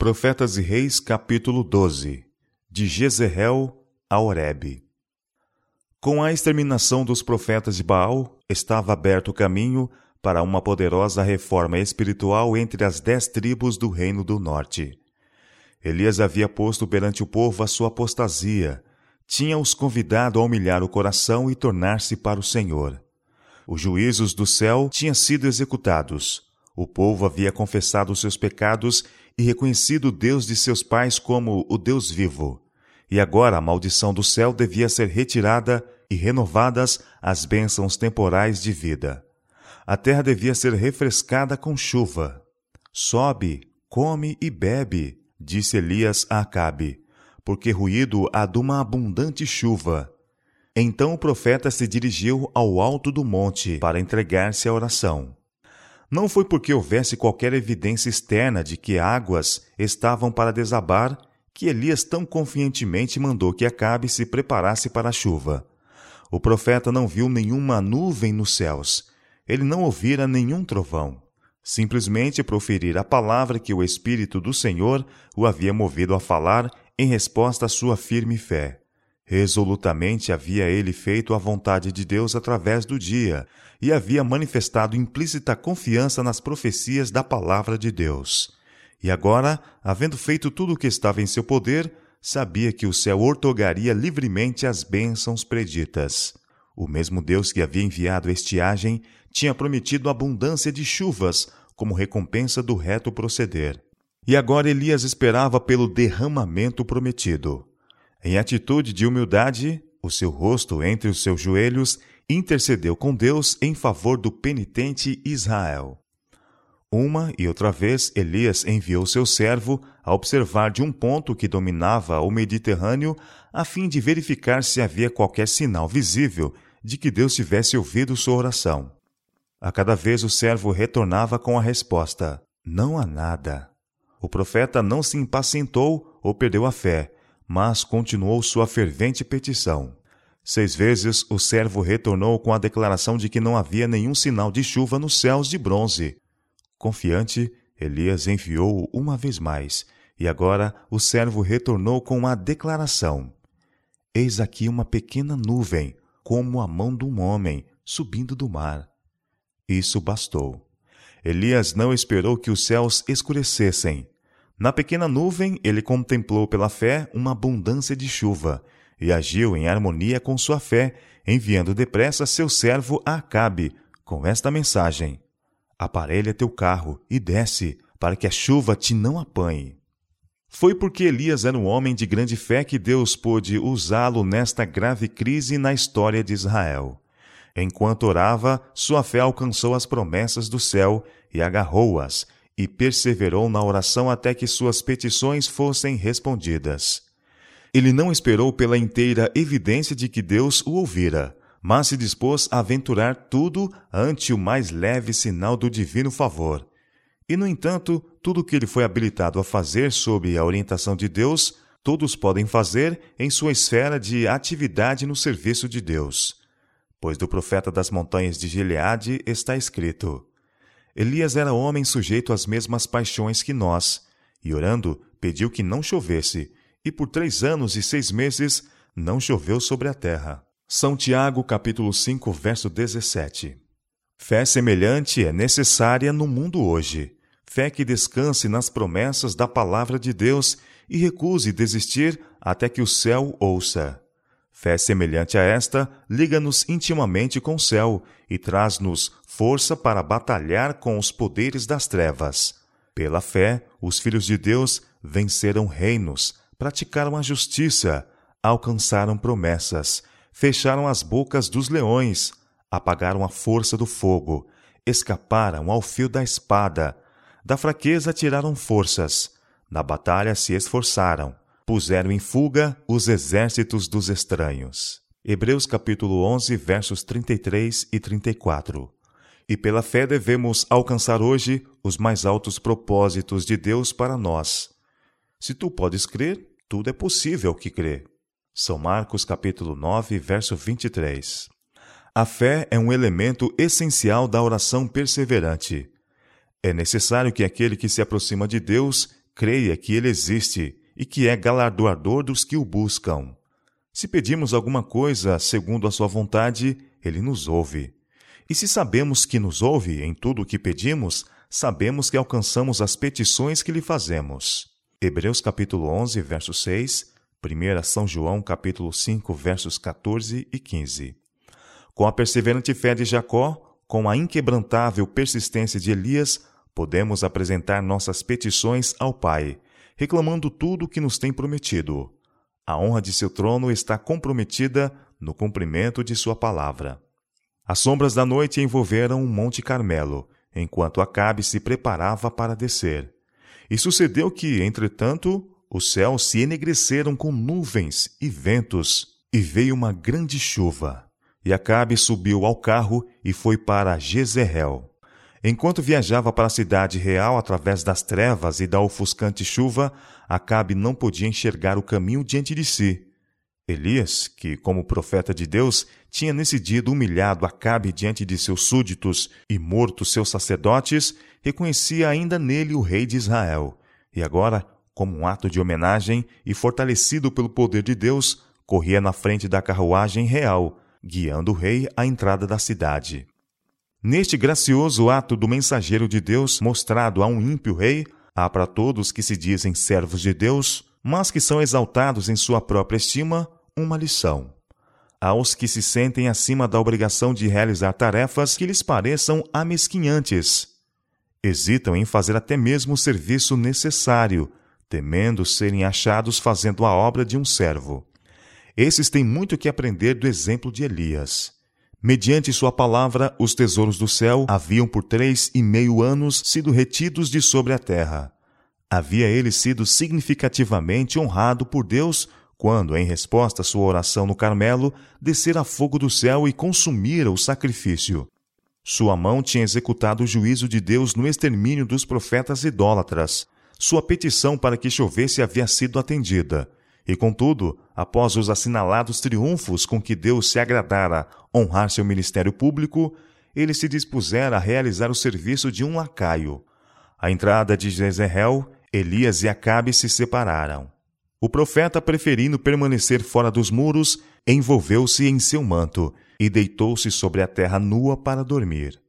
Profetas e Reis, capítulo 12 De Jezreel a Oreb Com a exterminação dos profetas de Baal, estava aberto o caminho para uma poderosa reforma espiritual entre as dez tribos do Reino do Norte. Elias havia posto perante o povo a sua apostasia, tinha-os convidado a humilhar o coração e tornar-se para o Senhor. Os juízos do céu tinham sido executados. O povo havia confessado seus pecados e reconhecido o Deus de seus pais como o Deus vivo. E agora a maldição do céu devia ser retirada e renovadas as bênçãos temporais de vida. A terra devia ser refrescada com chuva. Sobe, come e bebe, disse Elias a Acabe, porque ruído há de uma abundante chuva. Então o profeta se dirigiu ao alto do monte para entregar-se à oração. Não foi porque houvesse qualquer evidência externa de que águas estavam para desabar que Elias tão confiantemente mandou que Acabe se preparasse para a chuva. O profeta não viu nenhuma nuvem nos céus. Ele não ouvira nenhum trovão. Simplesmente proferir a palavra que o Espírito do Senhor o havia movido a falar em resposta à sua firme fé. Resolutamente havia ele feito a vontade de Deus através do dia e havia manifestado implícita confiança nas profecias da palavra de Deus. E agora, havendo feito tudo o que estava em seu poder, sabia que o céu ortogaria livremente as bênçãos preditas. O mesmo Deus que havia enviado a estiagem tinha prometido abundância de chuvas como recompensa do reto proceder. E agora Elias esperava pelo derramamento prometido. Em atitude de humildade, o seu rosto entre os seus joelhos, intercedeu com Deus em favor do penitente Israel. Uma e outra vez Elias enviou seu servo a observar de um ponto que dominava o Mediterrâneo, a fim de verificar se havia qualquer sinal visível de que Deus tivesse ouvido sua oração. A cada vez o servo retornava com a resposta: Não há nada. O profeta não se impacientou ou perdeu a fé, mas continuou sua fervente petição. Seis vezes o servo retornou com a declaração de que não havia nenhum sinal de chuva nos céus de bronze. Confiante, Elias enviou-o uma vez mais, e agora o servo retornou com a declaração: Eis aqui uma pequena nuvem, como a mão de um homem, subindo do mar. Isso bastou. Elias não esperou que os céus escurecessem. Na pequena nuvem, ele contemplou pela fé uma abundância de chuva e agiu em harmonia com sua fé, enviando depressa seu servo a Acabe com esta mensagem: Aparelha teu carro e desce, para que a chuva te não apanhe. Foi porque Elias era um homem de grande fé que Deus pôde usá-lo nesta grave crise na história de Israel. Enquanto orava, sua fé alcançou as promessas do céu e agarrou-as, e perseverou na oração até que suas petições fossem respondidas. Ele não esperou pela inteira evidência de que Deus o ouvira, mas se dispôs a aventurar tudo ante o mais leve sinal do divino favor. E, no entanto, tudo o que ele foi habilitado a fazer sob a orientação de Deus, todos podem fazer em sua esfera de atividade no serviço de Deus. Pois do profeta das montanhas de Gileade está escrito: Elias era homem sujeito às mesmas paixões que nós, e orando, pediu que não chovesse, e por três anos e seis meses não choveu sobre a terra. São Tiago, capítulo 5, verso 17. Fé semelhante é necessária no mundo hoje. Fé que descanse nas promessas da palavra de Deus e recuse desistir até que o céu ouça. Fé semelhante a esta liga-nos intimamente com o céu e traz-nos força para batalhar com os poderes das trevas. Pela fé, os filhos de Deus venceram reinos, praticaram a justiça, alcançaram promessas, fecharam as bocas dos leões, apagaram a força do fogo, escaparam ao fio da espada, da fraqueza tiraram forças, na batalha se esforçaram, puseram em fuga os exércitos dos estranhos. Hebreus capítulo 11, versos 33 e 34. E pela fé devemos alcançar hoje os mais altos propósitos de Deus para nós. Se tu podes crer, tudo é possível que crê. São Marcos capítulo 9, verso 23. A fé é um elemento essencial da oração perseverante. É necessário que aquele que se aproxima de Deus creia que ele existe e que é galardoador dos que o buscam. Se pedimos alguma coisa segundo a sua vontade, ele nos ouve. E se sabemos que nos ouve em tudo o que pedimos, sabemos que alcançamos as petições que lhe fazemos. Hebreus capítulo 11, verso 6, 1 São João capítulo 5, versos 14 e 15. Com a perseverante fé de Jacó, com a inquebrantável persistência de Elias, podemos apresentar nossas petições ao Pai, reclamando tudo o que nos tem prometido. A honra de seu trono está comprometida no cumprimento de sua palavra. As sombras da noite envolveram o Monte Carmelo, enquanto Acabe se preparava para descer. E sucedeu que, entretanto, os céus se enegreceram com nuvens e ventos, e veio uma grande chuva. E Acabe subiu ao carro e foi para Jezreel. Enquanto viajava para a cidade real através das trevas e da ofuscante chuva, Acabe não podia enxergar o caminho diante de si. Elias, que, como profeta de Deus, tinha nesse dia humilhado Acabe diante de seus súditos e morto seus sacerdotes, reconhecia ainda nele o rei de Israel. E agora, como um ato de homenagem e fortalecido pelo poder de Deus, corria na frente da carruagem real, guiando o rei à entrada da cidade. Neste gracioso ato do mensageiro de Deus mostrado a um ímpio rei, há para todos que se dizem servos de Deus, mas que são exaltados em sua própria estima, uma lição. Aos que se sentem acima da obrigação de realizar tarefas que lhes pareçam amesquinhantes. Hesitam em fazer até mesmo o serviço necessário, temendo serem achados fazendo a obra de um servo. Esses têm muito que aprender do exemplo de Elias. Mediante sua palavra, os tesouros do céu haviam por três e meio anos sido retidos de sobre a terra. Havia ele sido significativamente honrado por Deus quando, em resposta à sua oração no Carmelo, descera fogo do céu e consumira o sacrifício. Sua mão tinha executado o juízo de Deus no extermínio dos profetas idólatras. Sua petição para que chovesse havia sido atendida. E contudo, após os assinalados triunfos com que Deus se agradara honrar seu ministério público, ele se dispusera a realizar o serviço de um lacaio. À entrada de Jezreel, Elias e Acabe se separaram. O profeta, preferindo permanecer fora dos muros, envolveu-se em seu manto e deitou-se sobre a terra nua para dormir.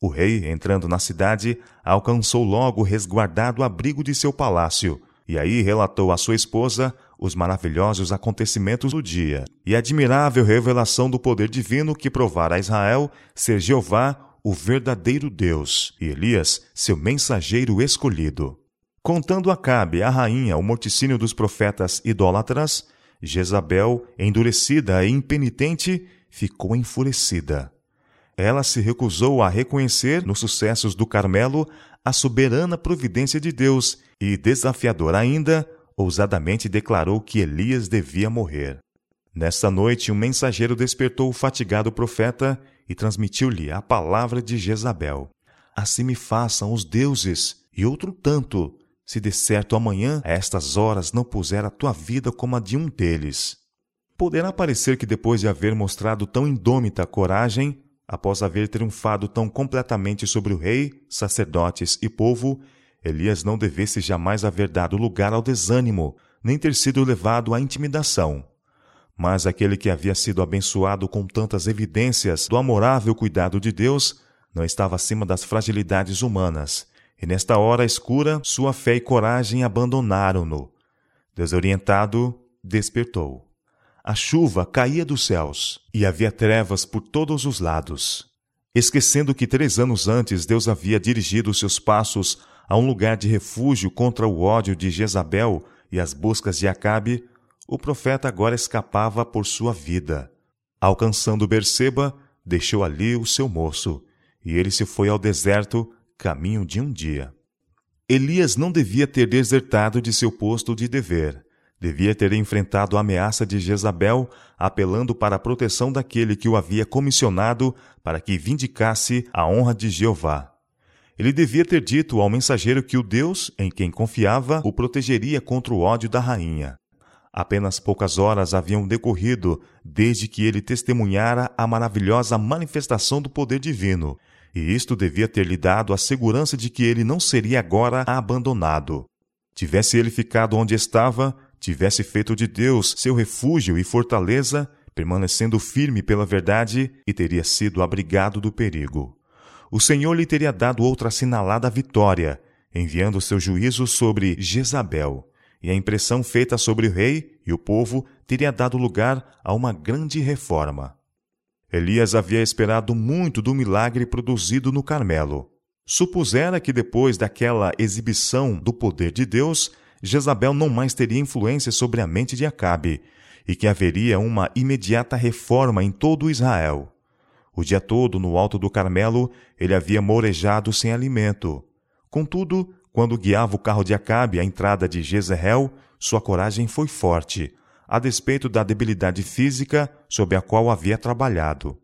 O rei, entrando na cidade, alcançou logo o resguardado abrigo de seu palácio, e aí relatou à sua esposa os maravilhosos acontecimentos do dia e admirável revelação do poder divino que provara a Israel ser Jeová o verdadeiro Deus e Elias seu mensageiro escolhido. Contando a Cabe, a rainha, o morticínio dos profetas idólatras, Jezabel, endurecida e impenitente, ficou enfurecida. Ela se recusou a reconhecer nos sucessos do Carmelo a soberana providência de Deus e, desafiador ainda, ousadamente declarou que Elias devia morrer. Nessa noite, um mensageiro despertou o fatigado profeta e transmitiu-lhe a palavra de Jezabel. Assim me façam os deuses, e outro tanto, se de certo amanhã, a estas horas, não puser a tua vida como a de um deles. Poderá parecer que depois de haver mostrado tão indômita coragem, após haver triunfado tão completamente sobre o rei, sacerdotes e povo, Elias não devesse jamais haver dado lugar ao desânimo, nem ter sido levado à intimidação. Mas aquele que havia sido abençoado com tantas evidências do amorável cuidado de Deus, não estava acima das fragilidades humanas, e nesta hora escura sua fé e coragem abandonaram-no. Desorientado, despertou. A chuva caía dos céus, e havia trevas por todos os lados. Esquecendo que três anos antes Deus havia dirigido seus passos a um lugar de refúgio contra o ódio de Jezabel e as buscas de Acabe, o profeta agora escapava por sua vida. Alcançando Berseba, deixou ali o seu moço, e ele se foi ao deserto, caminho de um dia. Elias não devia ter desertado de seu posto de dever. Devia ter enfrentado a ameaça de Jezabel, apelando para a proteção daquele que o havia comissionado para que vindicasse a honra de Jeová. Ele devia ter dito ao mensageiro que o Deus em quem confiava o protegeria contra o ódio da rainha. Apenas poucas horas haviam decorrido desde que ele testemunhara a maravilhosa manifestação do poder divino, e isto devia ter lhe dado a segurança de que ele não seria agora abandonado. Tivesse ele ficado onde estava, tivesse feito de Deus seu refúgio e fortaleza, permanecendo firme pela verdade, e teria sido abrigado do perigo. O Senhor lhe teria dado outra assinalada vitória, enviando seu juízo sobre Jezabel, e a impressão feita sobre o rei e o povo teria dado lugar a uma grande reforma. Elias havia esperado muito do milagre produzido no Carmelo. Supusera que depois daquela exibição do poder de Deus, Jezabel não mais teria influência sobre a mente de Acabe e que haveria uma imediata reforma em todo Israel. O dia todo, no alto do Carmelo, ele havia morejado sem alimento. Contudo, quando guiava o carro de Acabe à entrada de Jezreel, sua coragem foi forte, a despeito da debilidade física sob a qual havia trabalhado.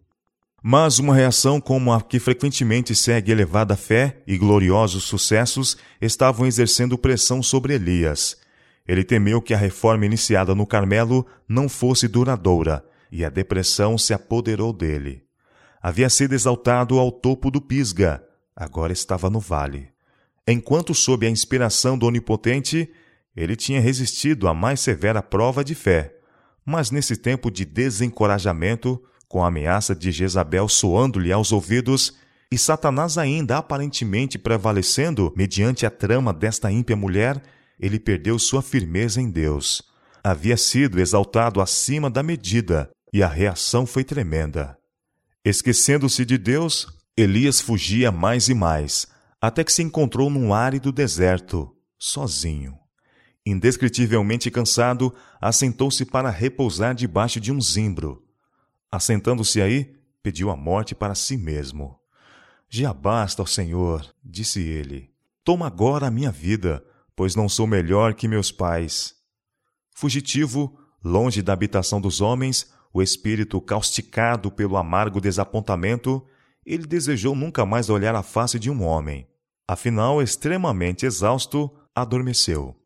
Mas uma reação como a que frequentemente segue elevada fé e gloriosos sucessos estavam exercendo pressão sobre Elias. Ele temeu que a reforma iniciada no Carmelo não fosse duradoura, e a depressão se apoderou dele. Havia sido exaltado ao topo do Pisga, agora estava no vale. Enquanto sob a inspiração do Onipotente, ele tinha resistido à mais severa prova de fé, mas nesse tempo de desencorajamento, com a ameaça de Jezabel soando-lhe aos ouvidos, e Satanás ainda aparentemente prevalecendo mediante a trama desta ímpia mulher, ele perdeu sua firmeza em Deus. Havia sido exaltado acima da medida, e a reação foi tremenda. Esquecendo-se de Deus, Elias fugia mais e mais, até que se encontrou num árido deserto, sozinho indescritivelmente cansado, assentou-se para repousar debaixo de um zimbro. Assentando-se aí, pediu a morte para si mesmo. Já basta, ó Senhor, disse ele. Toma agora a minha vida, pois não sou melhor que meus pais. Fugitivo, longe da habitação dos homens, o espírito causticado pelo amargo desapontamento, ele desejou nunca mais olhar a face de um homem. Afinal, extremamente exausto, adormeceu.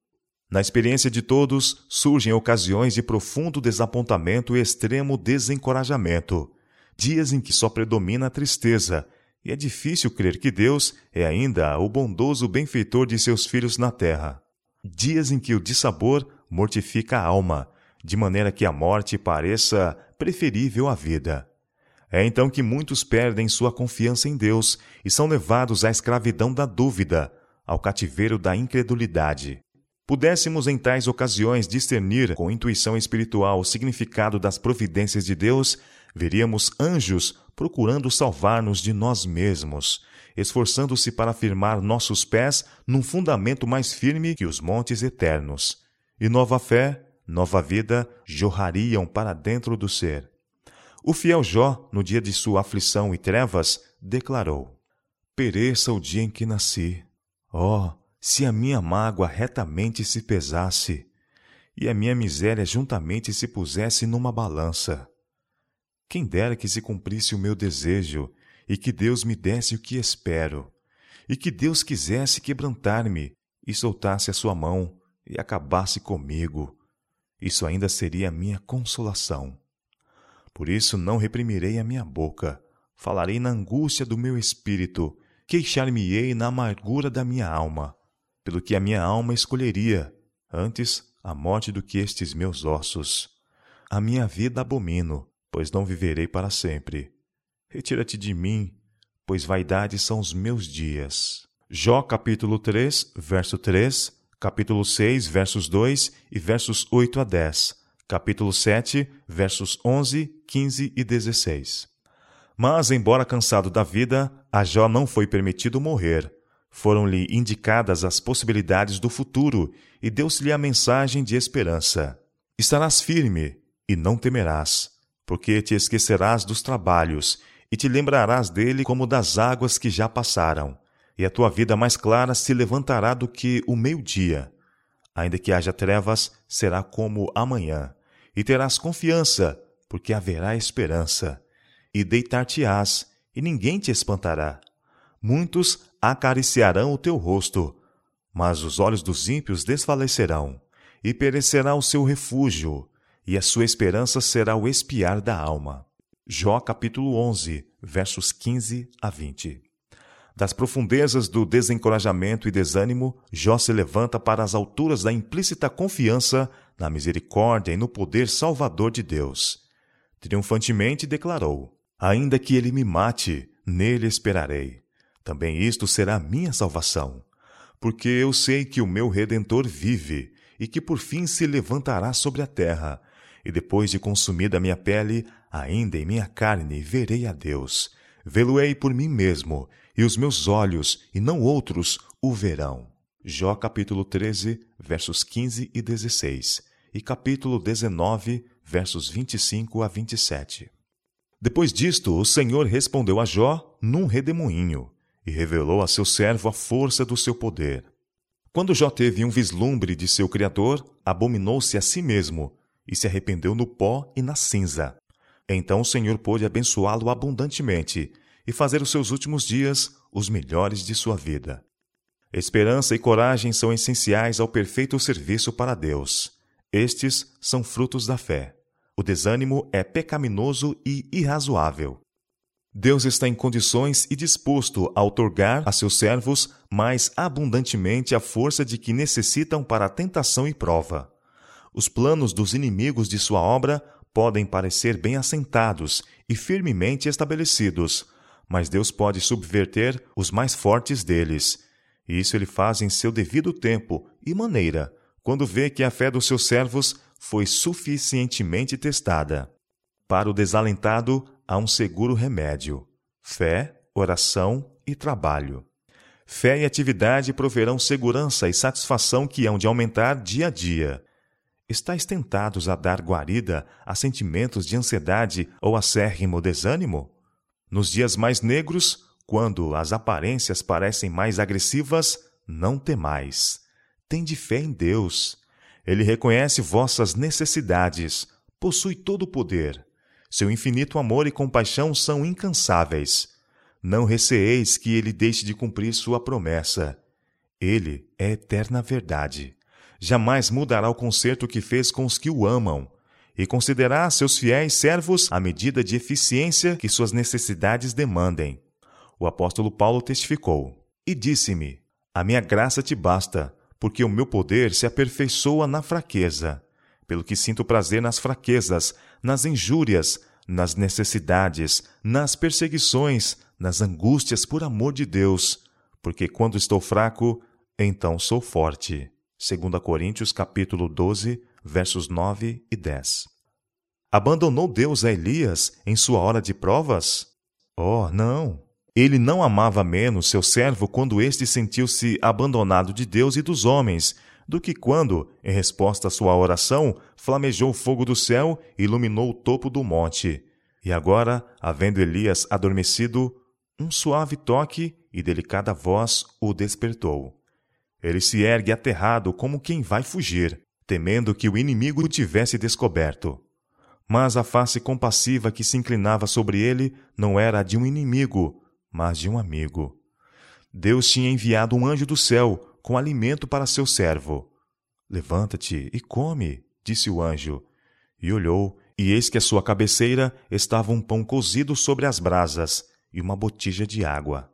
Na experiência de todos, surgem ocasiões de profundo desapontamento e extremo desencorajamento, dias em que só predomina a tristeza, e é difícil crer que Deus é ainda o bondoso benfeitor de seus filhos na terra. Dias em que o dissabor mortifica a alma, de maneira que a morte pareça preferível à vida. É então que muitos perdem sua confiança em Deus e são levados à escravidão da dúvida, ao cativeiro da incredulidade pudéssemos em tais ocasiões discernir com intuição espiritual o significado das providências de Deus, veríamos anjos procurando salvar-nos de nós mesmos, esforçando-se para firmar nossos pés num fundamento mais firme que os montes eternos. E nova fé, nova vida jorrariam para dentro do ser. O fiel Jó, no dia de sua aflição e trevas, declarou: Pereça o dia em que nasci. Oh, se a minha mágoa retamente se pesasse, e a minha miséria juntamente se pusesse numa balança. Quem dera que se cumprisse o meu desejo, e que Deus me desse o que espero, e que Deus quisesse quebrantar-me, e soltasse a sua mão, e acabasse comigo. Isso ainda seria a minha consolação. Por isso não reprimirei a minha boca, falarei na angústia do meu espírito, queixar-me-ei na amargura da minha alma pelo que a minha alma escolheria, antes a morte do que estes meus ossos. A minha vida abomino, pois não viverei para sempre. Retira-te de mim, pois vaidade são os meus dias. Jó capítulo 3, verso 3, capítulo 6, versos 2 e versos 8 a 10, capítulo 7, versos 11, 15 e 16. Mas, embora cansado da vida, a Jó não foi permitido morrer, foram-lhe indicadas as possibilidades do futuro e deu-se-lhe a mensagem de esperança. Estarás firme e não temerás, porque te esquecerás dos trabalhos e te lembrarás dele como das águas que já passaram, e a tua vida mais clara se levantará do que o meio-dia. Ainda que haja trevas, será como amanhã, e terás confiança, porque haverá esperança. E deitar-te-ás, e ninguém te espantará. Muitos acariciarão o teu rosto, mas os olhos dos ímpios desfalecerão, e perecerá o seu refúgio, e a sua esperança será o espiar da alma. Jó capítulo 11, versos 15 a 20. Das profundezas do desencorajamento e desânimo, Jó se levanta para as alturas da implícita confiança na misericórdia e no poder salvador de Deus. Triunfantemente declarou: Ainda que ele me mate, nele esperarei. Também isto será minha salvação. Porque eu sei que o meu redentor vive e que por fim se levantará sobre a terra, e depois de consumida minha pele, ainda em minha carne verei a Deus. Vê-lo-ei por mim mesmo, e os meus olhos, e não outros, o verão. Jó capítulo 13, versos 15 e 16, e capítulo 19, versos 25 a 27. Depois disto, o Senhor respondeu a Jó num redemoinho, e revelou a seu servo a força do seu poder. Quando Jó teve um vislumbre de seu Criador, abominou-se a si mesmo, e se arrependeu no pó e na cinza. Então o Senhor pôde abençoá-lo abundantemente, e fazer os seus últimos dias os melhores de sua vida. Esperança e coragem são essenciais ao perfeito serviço para Deus. Estes são frutos da fé. O desânimo é pecaminoso e irrazoável. Deus está em condições e disposto a outorgar a seus servos mais abundantemente a força de que necessitam para a tentação e prova. Os planos dos inimigos de sua obra podem parecer bem assentados e firmemente estabelecidos, mas Deus pode subverter os mais fortes deles. E isso ele faz em seu devido tempo e maneira, quando vê que a fé dos seus servos foi suficientemente testada. Para o desalentado, há um seguro remédio: fé, oração e trabalho. Fé e atividade proverão segurança e satisfação que hão de aumentar dia a dia. Estais tentados a dar guarida a sentimentos de ansiedade ou acérrimo desânimo? Nos dias mais negros, quando as aparências parecem mais agressivas, não temais. Tende fé em Deus. Ele reconhece vossas necessidades, possui todo o poder. Seu infinito amor e compaixão são incansáveis. Não receeis que ele deixe de cumprir sua promessa. Ele é eterna verdade. Jamais mudará o concerto que fez com os que o amam e considerar seus fiéis servos à medida de eficiência que suas necessidades demandem. O apóstolo Paulo testificou: E disse-me: A minha graça te basta, porque o meu poder se aperfeiçoa na fraqueza. Pelo que sinto prazer nas fraquezas, nas injúrias, nas necessidades, nas perseguições, nas angústias por amor de Deus, porque quando estou fraco, então sou forte. 2 Coríntios capítulo 12, versos 9 e 10. Abandonou Deus a Elias em sua hora de provas? Oh, não! Ele não amava menos seu servo quando este sentiu-se abandonado de Deus e dos homens, do que quando, em resposta à sua oração, flamejou o fogo do céu e iluminou o topo do monte. E agora, havendo Elias adormecido, um suave toque e delicada voz o despertou. Ele se ergue aterrado como quem vai fugir temendo que o inimigo o tivesse descoberto. Mas a face compassiva que se inclinava sobre ele não era a de um inimigo, mas de um amigo. Deus tinha enviado um anjo do céu com alimento para seu servo. Levanta-te e come, disse o anjo. E olhou, e eis que à sua cabeceira estava um pão cozido sobre as brasas e uma botija de água.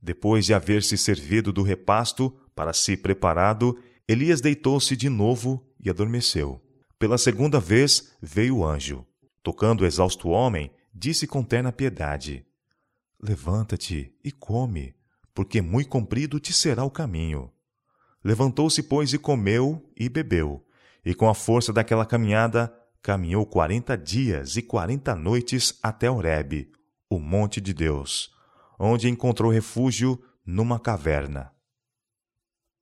Depois de haver se servido do repasto, para si preparado, Elias deitou-se de novo e adormeceu. Pela segunda vez veio o anjo. Tocando o exausto homem, disse com terna piedade: Levanta-te e come, porque muito comprido te será o caminho. Levantou-se, pois, e comeu e bebeu, e com a força daquela caminhada, caminhou quarenta dias e quarenta noites até Horebe, o monte de Deus, onde encontrou refúgio numa caverna.